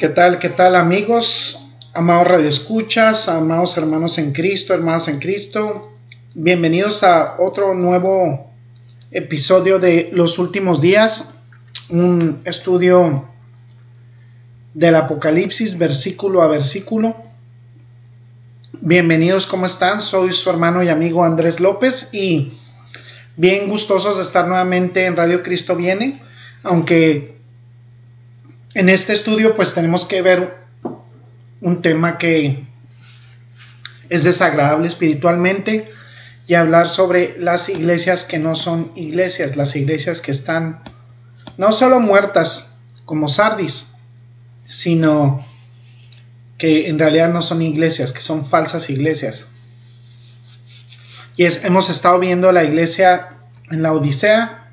¿Qué tal, qué tal amigos, amados radioescuchas, amados hermanos en Cristo, hermanas en Cristo? Bienvenidos a otro nuevo episodio de Los Últimos Días, un estudio del Apocalipsis versículo a versículo. Bienvenidos, ¿cómo están? Soy su hermano y amigo Andrés López y bien gustosos de estar nuevamente en Radio Cristo Viene, aunque en este estudio pues tenemos que ver un tema que es desagradable espiritualmente y hablar sobre las iglesias que no son iglesias, las iglesias que están no solo muertas como Sardis, sino que en realidad no son iglesias, que son falsas iglesias. Y es, hemos estado viendo la iglesia en la Odisea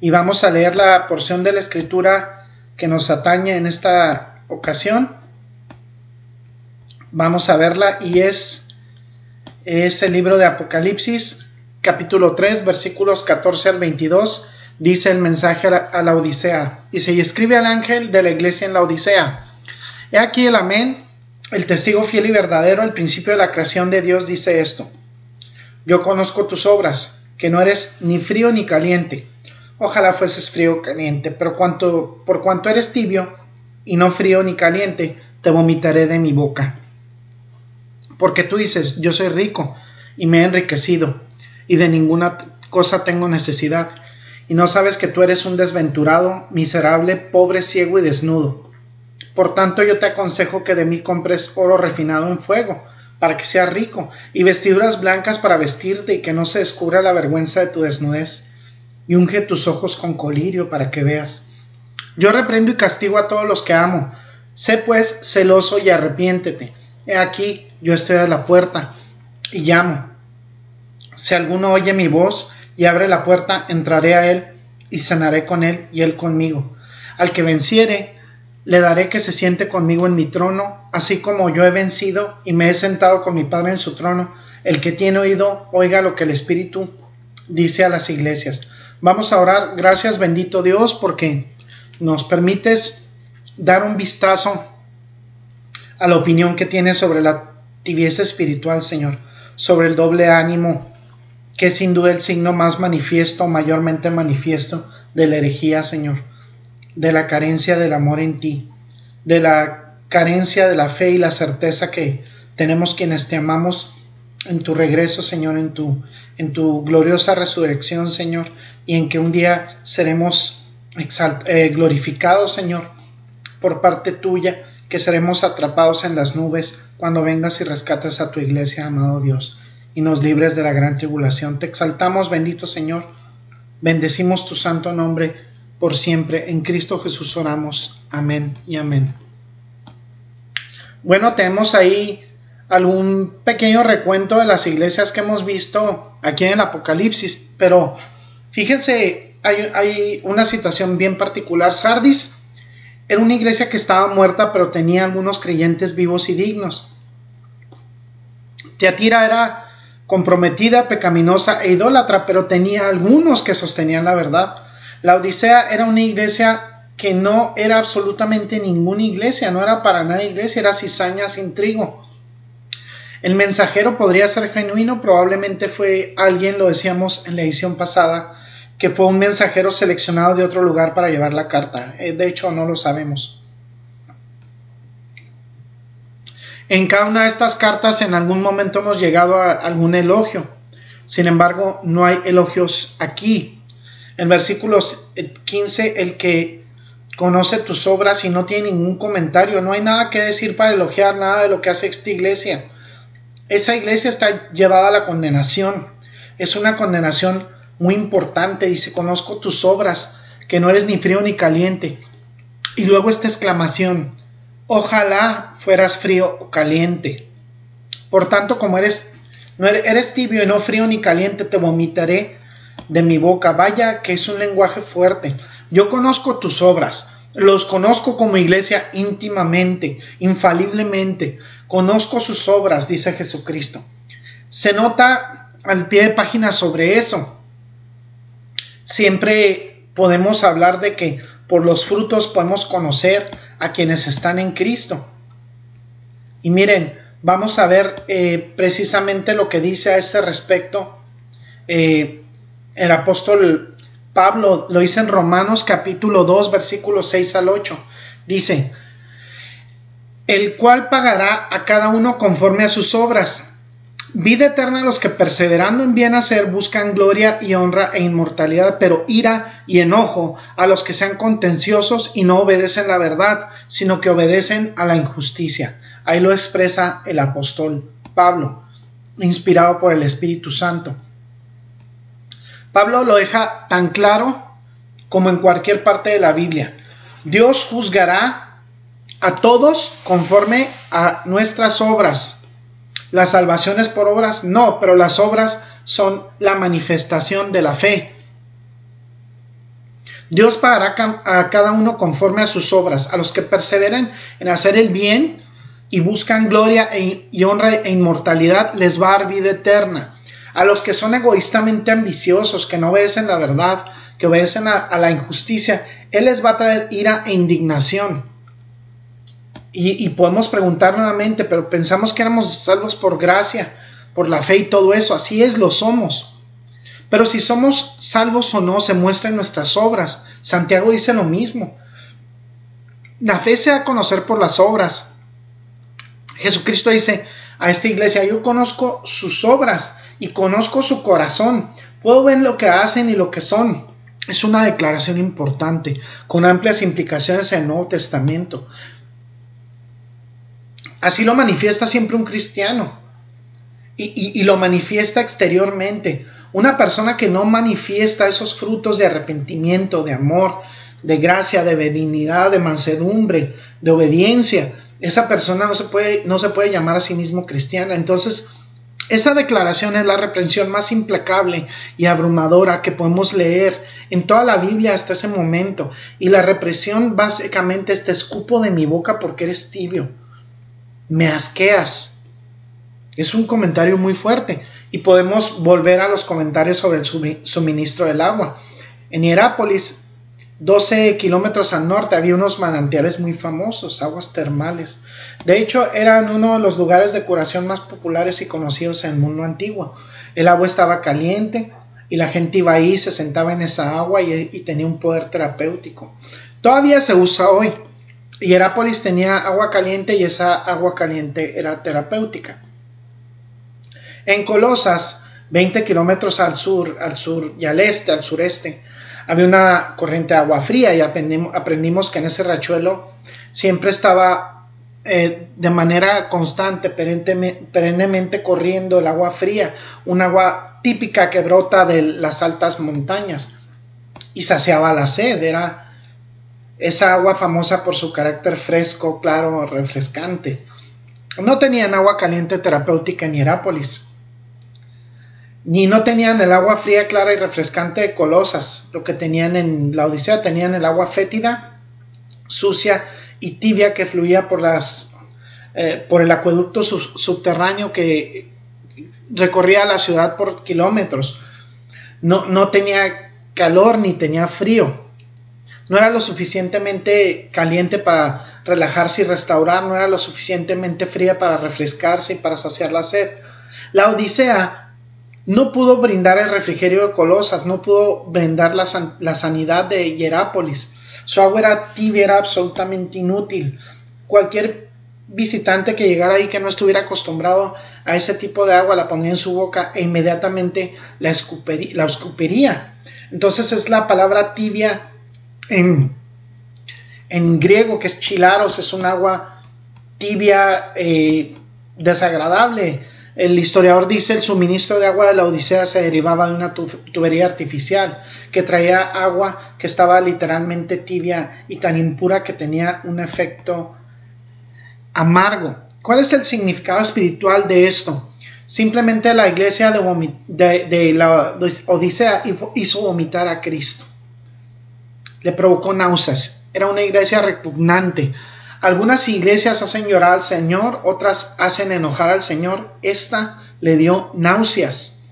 y vamos a leer la porción de la escritura que nos atañe en esta ocasión. Vamos a verla y es, es el libro de Apocalipsis, capítulo 3, versículos 14 al 22. Dice el mensaje a la, Odisea. Y se escribe al ángel de la iglesia en la Odisea. He aquí el amén, el testigo fiel y verdadero, al principio de la creación de Dios, dice esto. Yo conozco tus obras, que no eres ni frío ni caliente. Ojalá fueses frío o caliente, pero cuanto, por cuanto eres tibio y no frío ni caliente, te vomitaré de mi boca. Porque tú dices, yo soy rico y me he enriquecido, y de ninguna cosa tengo necesidad, y no sabes que tú eres un desventurado, miserable, pobre, ciego y desnudo. Por tanto yo te aconsejo que de mí compres oro refinado en fuego, para que seas rico, y vestiduras blancas para vestirte y que no se descubra la vergüenza de tu desnudez y unge tus ojos con colirio para que veas. Yo reprendo y castigo a todos los que amo. Sé pues celoso y arrepiéntete. He aquí, yo estoy a la puerta y llamo. Si alguno oye mi voz y abre la puerta, entraré a él y cenaré con él y él conmigo. Al que venciere, le daré que se siente conmigo en mi trono, así como yo he vencido y me he sentado con mi Padre en su trono. El que tiene oído, oiga lo que el Espíritu dice a las iglesias. Vamos a orar. Gracias bendito Dios porque nos permites dar un vistazo a la opinión que tienes sobre la tibieza espiritual, Señor, sobre el doble ánimo, que es sin duda el signo más manifiesto, mayormente manifiesto de la herejía, Señor, de la carencia del amor en ti, de la carencia de la fe y la certeza que tenemos quienes te amamos en tu regreso, Señor, en tu, en tu gloriosa resurrección, Señor, y en que un día seremos eh, glorificados, Señor, por parte tuya, que seremos atrapados en las nubes cuando vengas y rescates a tu iglesia, amado Dios, y nos libres de la gran tribulación. Te exaltamos, bendito Señor, bendecimos tu santo nombre por siempre. En Cristo Jesús oramos. Amén y amén. Bueno, tenemos ahí algún pequeño recuento de las iglesias que hemos visto aquí en el Apocalipsis, pero fíjense, hay, una situación bien particular. Sardis era una iglesia que estaba muerta, pero tenía algunos creyentes vivos y dignos. Teatira era comprometida, pecaminosa e idólatra, pero tenía algunos que sostenían la verdad. La Odisea era una iglesia que no era absolutamente ninguna iglesia, no era para nada iglesia, era cizaña sin trigo. El mensajero podría ser genuino, probablemente fue alguien, lo decíamos en la edición pasada, que fue un mensajero seleccionado de otro lugar para llevar la carta. Eh, de hecho, no lo sabemos. En cada una de estas cartas en algún momento hemos llegado a algún elogio. Sin embargo, no hay elogios aquí. En versículos 15, el que conoce tus obras y no tiene ningún comentario, no hay nada que decir para elogiar nada de lo que hace esta iglesia esa iglesia está llevada a la condenación. Es una condenación muy importante. Dice, conozco tus obras, que no eres ni frío ni caliente. Y luego esta exclamación, ojalá fueras frío o caliente. Por tanto, como eres, no eres, tibio y no frío ni caliente, te vomitaré de mi boca. Vaya que es un lenguaje fuerte. Yo conozco tus obras, los conozco como iglesia íntimamente, infaliblemente. Conozco sus obras, dice Jesucristo. Se nota al pie de página sobre eso. Siempre podemos hablar de que por los frutos podemos conocer a quienes están en Cristo. Y miren, vamos a ver eh, precisamente lo que dice a este respecto eh, el apóstol Pablo, lo dice en Romanos capítulo 2, versículos 6 al 8. Dice, el cual pagará a cada uno conforme a sus obras. Vida eterna a los que perseverando en bien hacer buscan gloria y honra e inmortalidad, pero ira y enojo a los que sean contenciosos y no obedecen la verdad, sino que obedecen a la injusticia. Ahí lo expresa el apóstol Pablo, inspirado por el Espíritu Santo. Pablo lo deja tan claro como en cualquier parte de la Biblia. Dios juzgará a todos conforme a nuestras obras la salvación es por obras, no, pero las obras son la manifestación de la fe. Dios pagará a cada uno conforme a sus obras, a los que perseveren en hacer el bien y buscan gloria e y honra e inmortalidad, les va a dar vida eterna. A los que son egoístamente ambiciosos, que no obedecen la verdad, que obedecen a la injusticia, Él les va a traer ira e indignación. Y, podemos preguntar nuevamente, pero pensamos que éramos salvos por gracia, por la fe y todo eso. Así es, lo somos. Pero si somos salvos o no, se muestra en nuestras obras. Santiago dice lo mismo. La fe se da a conocer por las obras. Jesucristo dice a esta iglesia, yo conozco sus obras y conozco su corazón. Puedo ver lo que hacen y lo que son. Es una declaración importante, con amplias implicaciones en el Nuevo Testamento. Así lo manifiesta siempre un cristiano y, lo manifiesta exteriormente. Una persona que no manifiesta esos frutos de arrepentimiento, de amor, de gracia, de benignidad, de mansedumbre, de obediencia, esa persona no se puede, no se puede llamar a sí mismo cristiana. Entonces, esta declaración es la reprensión más implacable y abrumadora que podemos leer en toda la Biblia hasta ese momento. Y la represión básicamente es te escupo de mi boca porque eres tibio me asqueas. Es un comentario muy fuerte y podemos volver a los comentarios sobre el suministro del agua. En Hierápolis, 12 kilómetros al norte, había unos manantiales muy famosos, aguas termales. De hecho, eran uno de los lugares de curación más populares y conocidos en el mundo antiguo. El agua estaba caliente y la gente iba ahí, se sentaba en esa agua y, y tenía un poder terapéutico. Todavía se usa hoy. Hierápolis tenía agua caliente y esa agua caliente era terapéutica. En Colosas, 20 kilómetros al sur, al sur y al este, al sureste, había una corriente de agua fría y aprendimos, que en ese rachuelo siempre estaba eh, de manera constante, perennemente corriendo el agua fría, un agua típica que brota de las altas montañas y saciaba la sed, era esa agua famosa por su carácter fresco, claro, refrescante. No tenían agua caliente terapéutica en Hierápolis, ni no tenían el agua fría, clara y refrescante de Colosas. Lo que tenían en la Odisea tenían el agua fétida, sucia y tibia que fluía por eh, el acueducto subterráneo que recorría la ciudad por kilómetros. No, no tenía calor ni tenía frío no era lo suficientemente caliente para relajarse y restaurar, no era lo suficientemente fría para refrescarse y para saciar la sed. La Odisea no pudo brindar el refrigerio de Colosas, no pudo brindar la, sanidad de Hierápolis. Su agua era tibia, era absolutamente inútil. Cualquier visitante que llegara ahí que no estuviera acostumbrado a ese tipo de agua la ponía en su boca e inmediatamente la, escupiría. Entonces es la palabra tibia en, griego, que es chilaros, es un agua tibia, eh, desagradable, El historiador dice el suministro de agua de la Odisea se derivaba de una tubería artificial que traía agua que estaba literalmente tibia y tan impura que tenía un efecto amargo. ¿Cuál es el significado espiritual de esto? Simplemente la iglesia de, la Odisea hizo vomitar a Cristo. Le provocó náuseas. Era una iglesia repugnante. Algunas iglesias hacen llorar al Señor, otras hacen enojar al Señor. Esta le dio náuseas.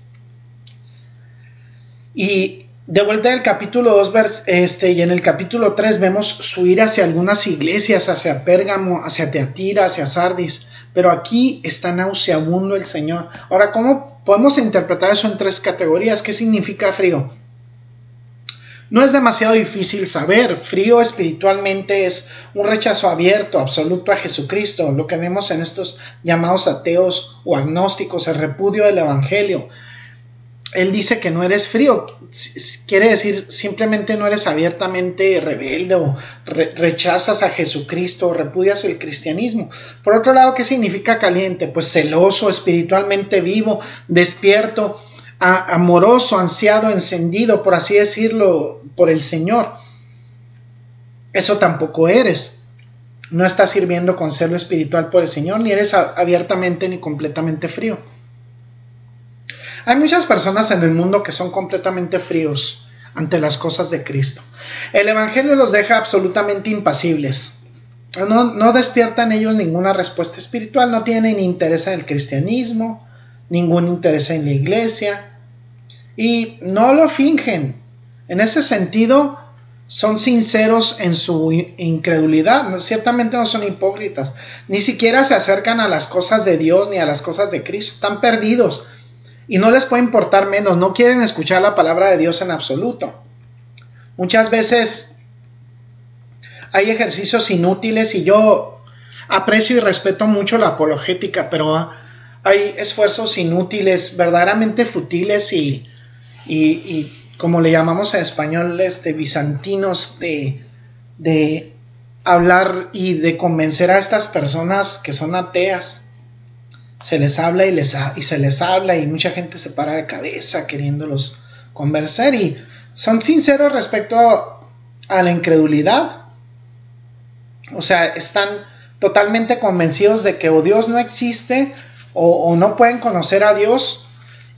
Y de vuelta en capítulo 2 este, y en el capítulo 3 vemos su ira hacia algunas iglesias, hacia Pérgamo, hacia Teatira, hacia Sardis. Pero aquí está nauseabundo el Señor. Ahora, ¿cómo podemos interpretar eso en tres categorías? ¿Qué significa frío? No es demasiado difícil saber. Frío espiritualmente es un rechazo abierto, absoluto a Jesucristo, lo que vemos en estos llamados ateos o agnósticos, el repudio del Evangelio. Él dice que no eres frío, quiere decir simplemente no eres abiertamente rebelde o rechazas a Jesucristo o repudias el cristianismo. Por otro lado, ¿qué significa caliente? Pues celoso, espiritualmente vivo, despierto, amoroso, ansiado, encendido, por así decirlo, por el Señor. Eso tampoco eres. No estás sirviendo con serlo espiritual por el Señor, ni eres abiertamente ni completamente frío. Hay muchas personas en el mundo que son completamente fríos ante las cosas de Cristo. El Evangelio los deja absolutamente impasibles. No, no despiertan ellos ninguna respuesta espiritual, no tienen interés en el cristianismo, ningún interés en la iglesia y no lo fingen. En ese sentido, son sinceros en su incredulidad, ciertamente no son hipócritas, ni siquiera se acercan a las cosas de Dios ni a las cosas de Cristo, están perdidos. Y no les puede importar menos, no quieren escuchar la palabra de Dios en absoluto. Muchas veces hay ejercicios inútiles y yo aprecio y respeto mucho la apologética, pero hay esfuerzos inútiles, verdaderamente futiles y, y, como le llamamos en español, este, bizantinos de, hablar y de convencer a estas personas que son ateas se les habla y, les se les habla y mucha gente se para de cabeza queriéndolos convencer y son sinceros respecto a, la incredulidad. O sea, están totalmente convencidos de que o Dios no existe o, no pueden conocer a Dios.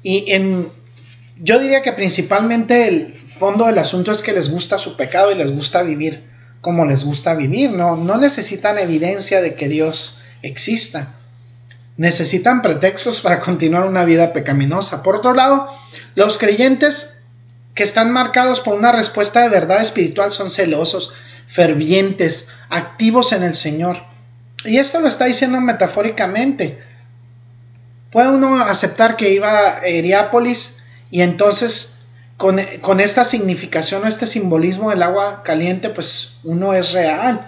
Y en, yo diría que principalmente el fondo del asunto es que les gusta su pecado y les gusta vivir como les gusta vivir. No, no necesitan evidencia de que Dios exista necesitan pretextos para continuar una vida pecaminosa. Por otro lado, los creyentes que están marcados por una respuesta de verdad espiritual son celosos, fervientes, activos en el Señor. Y esto lo está diciendo metafóricamente. Puede uno aceptar que iba a Heriápolis y entonces con, esta significación o este simbolismo del agua caliente, pues uno es real.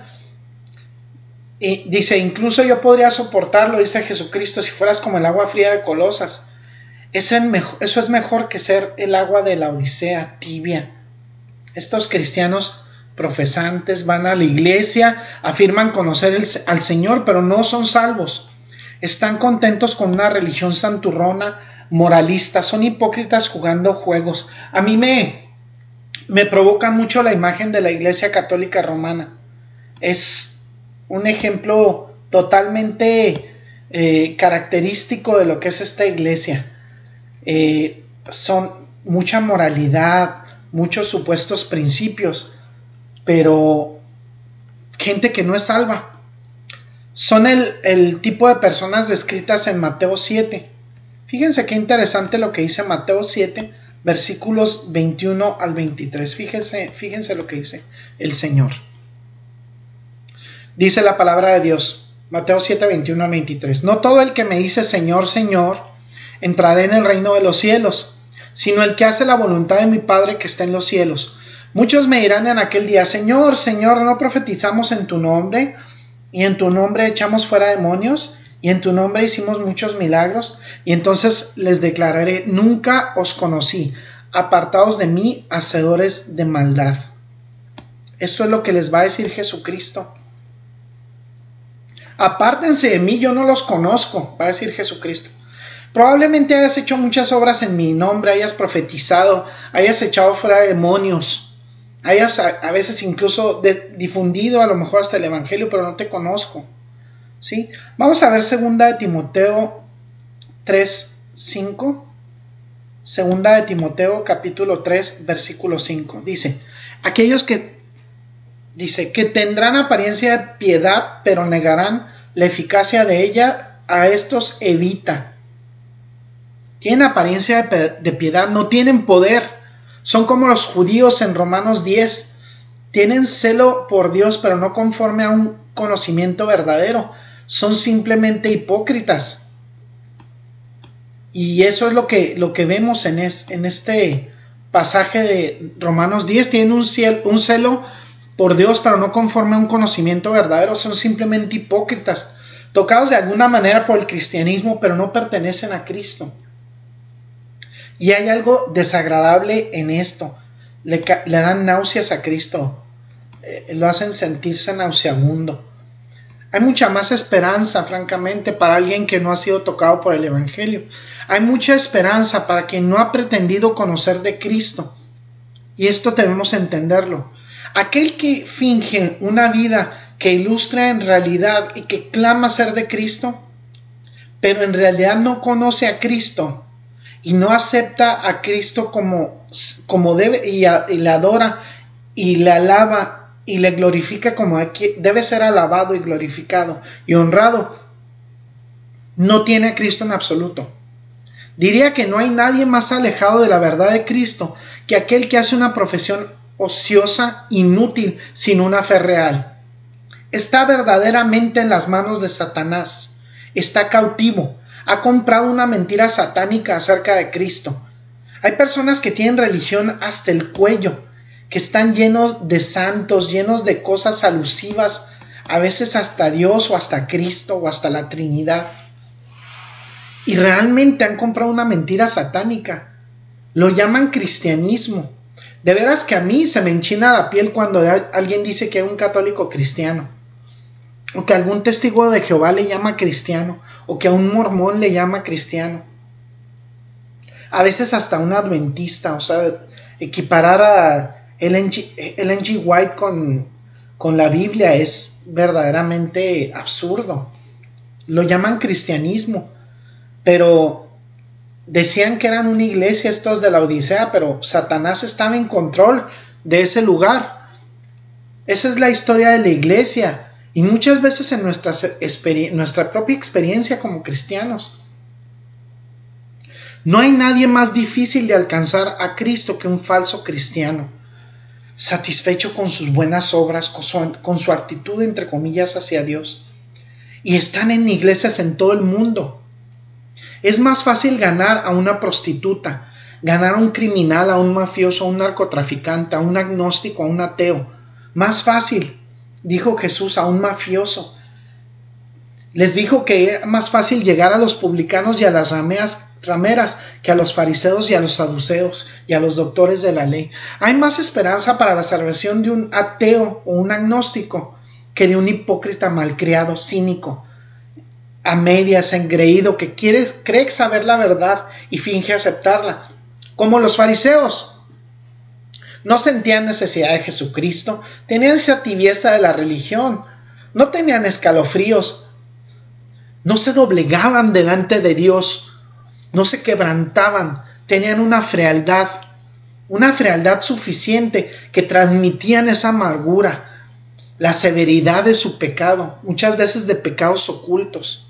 Y dice, incluso yo podría soportarlo, dice Jesucristo, si fueras como el agua fría de Colosas. eso es mejor que ser el agua de la Odisea tibia. Estos cristianos profesantes van a la iglesia, afirman conocer al Señor, pero no son salvos. Están contentos con una religión santurrona, moralista, son hipócritas jugando juegos. A mí me, me provoca mucho la imagen de la iglesia católica romana. Es un ejemplo totalmente eh, característico de lo que es esta iglesia. Eh, son mucha moralidad, muchos supuestos principios, pero gente que no es salva. Son el, el tipo de personas descritas en Mateo 7. Fíjense qué interesante lo que dice Mateo 7, versículos 21 al 23. Fíjense, fíjense lo que dice el Señor. Dice la palabra de Dios, Mateo 7, 21 a 23. No todo el que me dice Señor, Señor, entrará en el reino de los cielos, sino el que hace la voluntad de mi Padre que está en los cielos. Muchos me dirán en aquel día, Señor, Señor, ¿no profetizamos en tu nombre? Y en tu nombre echamos fuera demonios, y en tu nombre hicimos muchos milagros. Y entonces les declararé, nunca os conocí, apartados de mí, hacedores de maldad. Esto es lo que les va a decir Jesucristo apártense de mí, yo no los conozco, va a decir Jesucristo. Probablemente hayas hecho muchas obras en mi nombre, hayas profetizado, hayas echado fuera demonios, hayas a, veces incluso difundido a lo mejor hasta el Evangelio, pero no te conozco. ¿Sí? Vamos a ver segunda de Timoteo 3, 5. Segunda de Timoteo capítulo 3 versículo 5. Dice, aquellos que dice que tendrán apariencia de piedad, pero negarán la eficacia de ella, a estos evita. Tienen apariencia de piedad, no tienen poder. Son como los judíos en Romanos 10. Tienen celo por Dios, pero no conforme a un conocimiento verdadero. Son simplemente hipócritas. Y eso es lo que, lo que vemos en, en este pasaje de Romanos 10. Tienen un, un celo por Dios, pero no conforme a un conocimiento verdadero. Son simplemente hipócritas, tocados de alguna manera por el cristianismo, pero no pertenecen a Cristo. Y hay algo desagradable en esto. Le, dan náuseas a Cristo. Eh, lo hacen sentirse nauseabundo. Hay mucha más esperanza, francamente, para alguien que no ha sido tocado por el Evangelio. Hay mucha esperanza para quien no ha pretendido conocer de Cristo. Y esto debemos entenderlo. Aquel que finge una vida que ilustra en realidad y que clama ser de Cristo, pero en realidad no conoce a Cristo y no acepta a Cristo como, como debe y, y le adora y le alaba y le glorifica como debe ser alabado y glorificado y honrado, no tiene a Cristo en absoluto. Diría que no hay nadie más alejado de la verdad de Cristo que aquel que hace una profesión ociosa, inútil, sin una fe real. Está verdaderamente en las manos de Satanás. Está cautivo. Ha comprado una mentira satánica acerca de Cristo. Hay personas que tienen religión hasta el cuello, que están llenos de santos, llenos de cosas alusivas, a veces hasta Dios o hasta Cristo o hasta la Trinidad. Y realmente han comprado una mentira satánica. Lo llaman cristianismo. De veras que a mí se me enchina la piel cuando alguien dice que es un católico cristiano. O que algún testigo de Jehová le llama cristiano. O que a un mormón le llama cristiano. A veces hasta un adventista. O sea, equiparar a Ellen G. White con, la Biblia es verdaderamente absurdo. Lo llaman cristianismo, pero decían que eran una iglesia estos de la Odisea, pero Satanás estaba en control de ese lugar. Esa es la historia de la iglesia y muchas veces en nuestra propia experiencia como cristianos. No hay nadie más difícil de alcanzar a Cristo que un falso cristiano satisfecho con sus buenas obras, con su, actitud, entre comillas, hacia Dios. Y están en iglesias en todo el mundo. Es más fácil ganar a una prostituta, ganar a un criminal, a un mafioso, a un narcotraficante, a un agnóstico, a un ateo. Más fácil, dijo Jesús, a un mafioso. Les dijo que es más fácil llegar a los publicanos y a las rameas rameras que a los fariseos y a los saduceos y a los doctores de la ley. Hay más esperanza para la salvación de un ateo o un agnóstico que de un hipócrita malcriado, cínico, a medias, engreído, que quiere, cree saber la verdad y finge aceptarla, como los fariseos. No sentían necesidad de Jesucristo, tenían esa tibieza de la religión, no tenían escalofríos, no se doblegaban delante de Dios, no se quebrantaban, tenían una frialdad, una frialdad suficiente que transmitían esa amargura, la severidad de su pecado, muchas veces de pecados ocultos.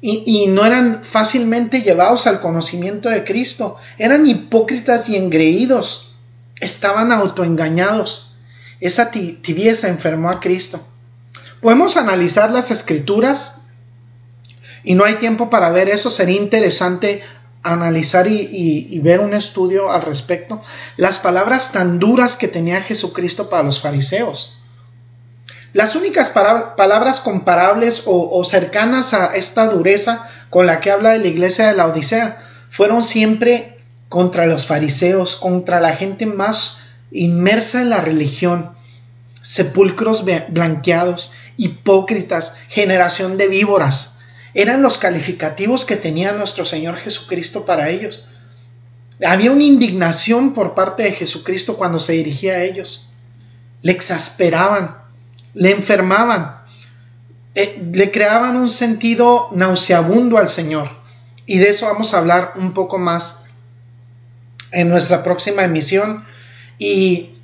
Y, y, no eran fácilmente llevados al conocimiento de Cristo, eran hipócritas y engreídos, estaban autoengañados. Esa tibieza enfermó a Cristo. Podemos analizar las escrituras y no hay tiempo para ver eso, sería interesante analizar y, ver un estudio al respecto, las palabras tan duras que tenía Jesucristo para los fariseos. Las únicas palabras comparables o, cercanas a esta dureza con la que habla la iglesia de la Odisea fueron siempre contra los fariseos, contra la gente más inmersa en la religión, sepulcros blanqueados, hipócritas, generación de víboras eran los calificativos que tenía nuestro Señor Jesucristo para ellos. Había una indignación por parte de Jesucristo cuando se dirigía a ellos. Le exasperaban, le enfermaban, eh, le creaban un sentido nauseabundo al Señor. Y de eso vamos a hablar un poco más en nuestra próxima emisión. Y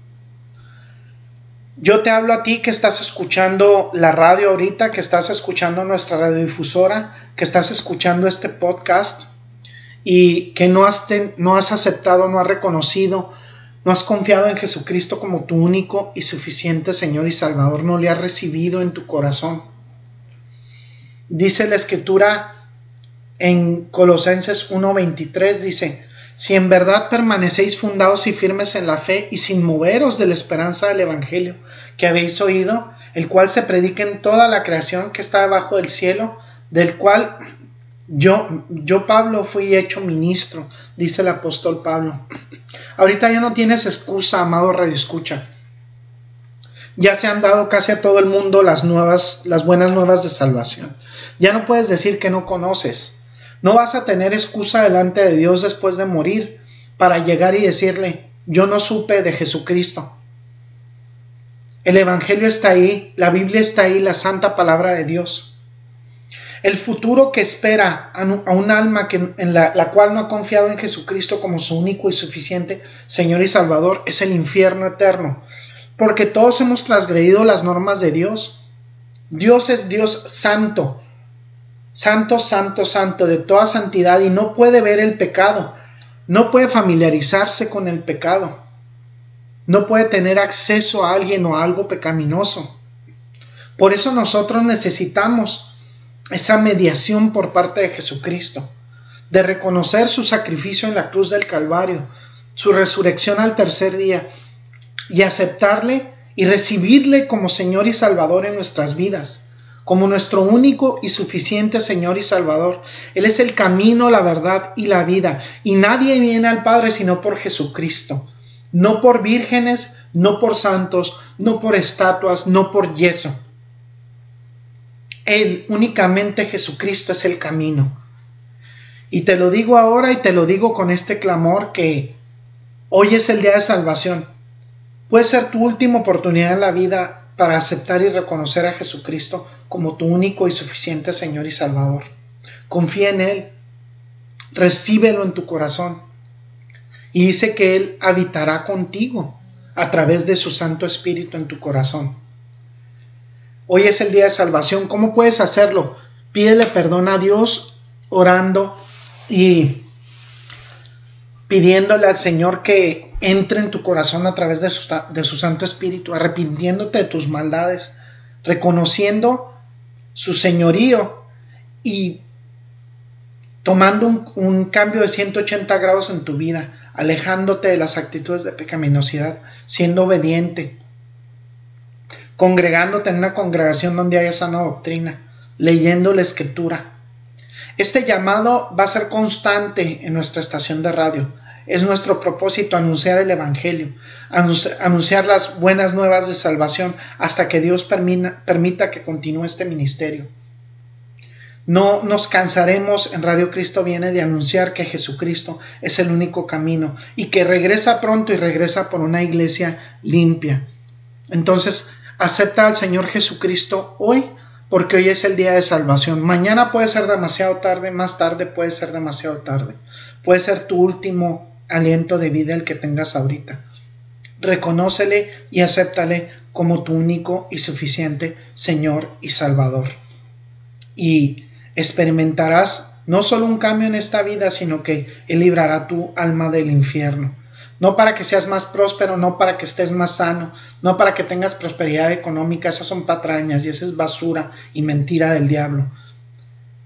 yo te hablo a ti que estás escuchando la radio ahorita, que estás escuchando nuestra radiodifusora, que estás escuchando este podcast y que no has, no has aceptado, no has reconocido, no has confiado en Jesucristo como tu único y suficiente Señor y Salvador, no le has recibido en tu corazón. Dice la escritura en Colosenses 1:23, dice, si en verdad permanecéis fundados y firmes en la fe y sin moveros de la esperanza del Evangelio que habéis oído, el cual se predica en toda la creación que está debajo del cielo, del cual yo, yo Pablo fui hecho ministro, dice el apóstol Pablo. Ahorita ya no tienes excusa, amado Radio Escucha. Ya se han dado casi a todo el mundo las nuevas, las buenas nuevas de salvación. Ya no puedes decir que no conoces. No vas a tener excusa delante de Dios después de morir para llegar y decirle, yo no supe de Jesucristo. El Evangelio está ahí, la Biblia está ahí, la santa palabra de Dios. El futuro que espera a un alma en la cual no ha confiado en Jesucristo como su único y suficiente Señor y Salvador es el infierno eterno, porque todos hemos transgredido las normas de Dios. Dios es Dios santo, santo, santo, santo, de toda santidad y no puede ver el pecado, no puede familiarizarse con el pecado, no puede tener acceso a alguien o a algo pecaminoso. Por eso nosotros necesitamos esa mediación por parte de Jesucristo, de reconocer su sacrificio en la cruz del Calvario, su resurrección al tercer día y aceptarle y recibirle como Señor y Salvador en nuestras vidas como nuestro único y suficiente Señor y Salvador. Él es el camino, la verdad y la vida. Y nadie viene al Padre sino por Jesucristo. No por vírgenes, no por santos, no por estatuas, no por yeso. Él, únicamente Jesucristo es el camino. Y te lo digo ahora y te lo digo con este clamor que hoy es el día de salvación. Puede ser tu última oportunidad en la vida para aceptar y reconocer a Jesucristo como tu único y suficiente Señor y Salvador. Confía en Él, recíbelo en tu corazón y dice que Él habitará contigo a través de su Santo Espíritu en tu corazón. Hoy es el día de salvación. ¿Cómo puedes hacerlo? Pídele perdón a Dios orando y pidiéndole al Señor que entre en tu corazón a través de su, Santo Espíritu, arrepintiéndote de tus maldades, reconociendo su señorío y tomando un, un, cambio de 180 grados en tu vida, alejándote de las actitudes de pecaminosidad, siendo obediente, congregándote en una congregación donde haya sana doctrina, leyendo la escritura. Este llamado va a ser constante en nuestra estación de radio. Es nuestro propósito anunciar el Evangelio, anunciar las buenas nuevas de salvación hasta que Dios permita que continúe este ministerio. No nos cansaremos en Radio Cristo viene de anunciar que Jesucristo es el único camino y que regresa pronto y regresa por una iglesia limpia. Entonces, acepta al Señor Jesucristo hoy porque hoy es el día de salvación. Mañana puede ser demasiado tarde, más tarde puede ser demasiado tarde. Puede ser tu último aliento de vida el que tengas ahorita. Reconócele y acéptale como tu único y suficiente Señor y Salvador. Y experimentarás no solo un cambio en esta vida, sino que Él librará tu alma del infierno. No para que seas más próspero, no para que estés más sano, no para que tengas prosperidad económica, esas son patrañas y esa es basura y mentira del diablo.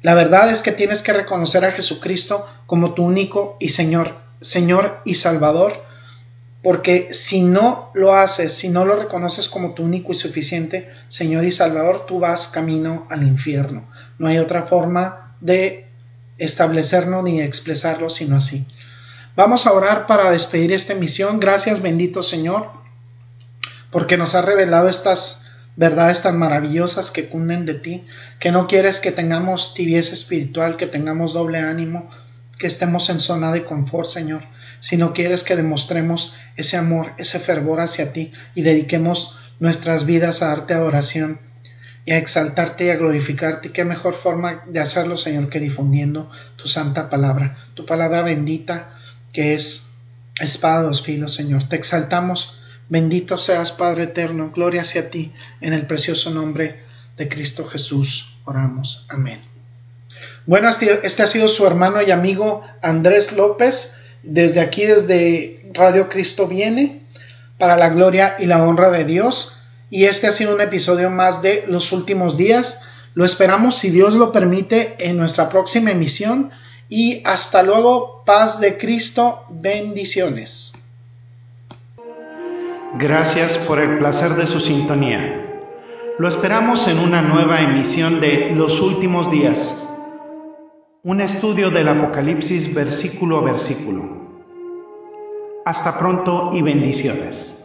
La verdad es que tienes que reconocer a Jesucristo como tu único y Señor Señor y Salvador, porque si no lo haces, si no lo reconoces como tu único y suficiente Señor y Salvador, tú vas camino al infierno. No hay otra forma de establecerlo ni expresarlo sino así. Vamos a orar para despedir esta emisión. Gracias, bendito Señor, porque nos ha revelado estas verdades tan maravillosas que cunden de ti, que no quieres que tengamos tibieza espiritual, que tengamos doble ánimo, que estemos en zona de confort, Señor, sino quieres que demostremos ese amor, ese fervor hacia ti y dediquemos nuestras vidas a darte adoración y a exaltarte y a glorificarte. qué mejor forma de hacerlo, Señor, que difundiendo tu santa palabra, tu palabra bendita que es espada dos filos, Señor. Te exaltamos. Bendito seas, Padre eterno. Gloria hacia ti. En el precioso nombre de Cristo Jesús oramos. Amén. Bueno, este, este ha sido su hermano y amigo Andrés López. Desde aquí, desde Radio Cristo viene, para la gloria y la honra de Dios y este ha sido un episodio más de Los Últimos Días. Lo esperamos, si Dios lo permite, en nuestra próxima emisión. Y hasta luego, paz de Cristo, bendiciones. Gracias por el placer de su sintonía. Lo esperamos en una nueva emisión de Los Últimos Días, un estudio del Apocalipsis versículo a versículo. Hasta pronto y bendiciones.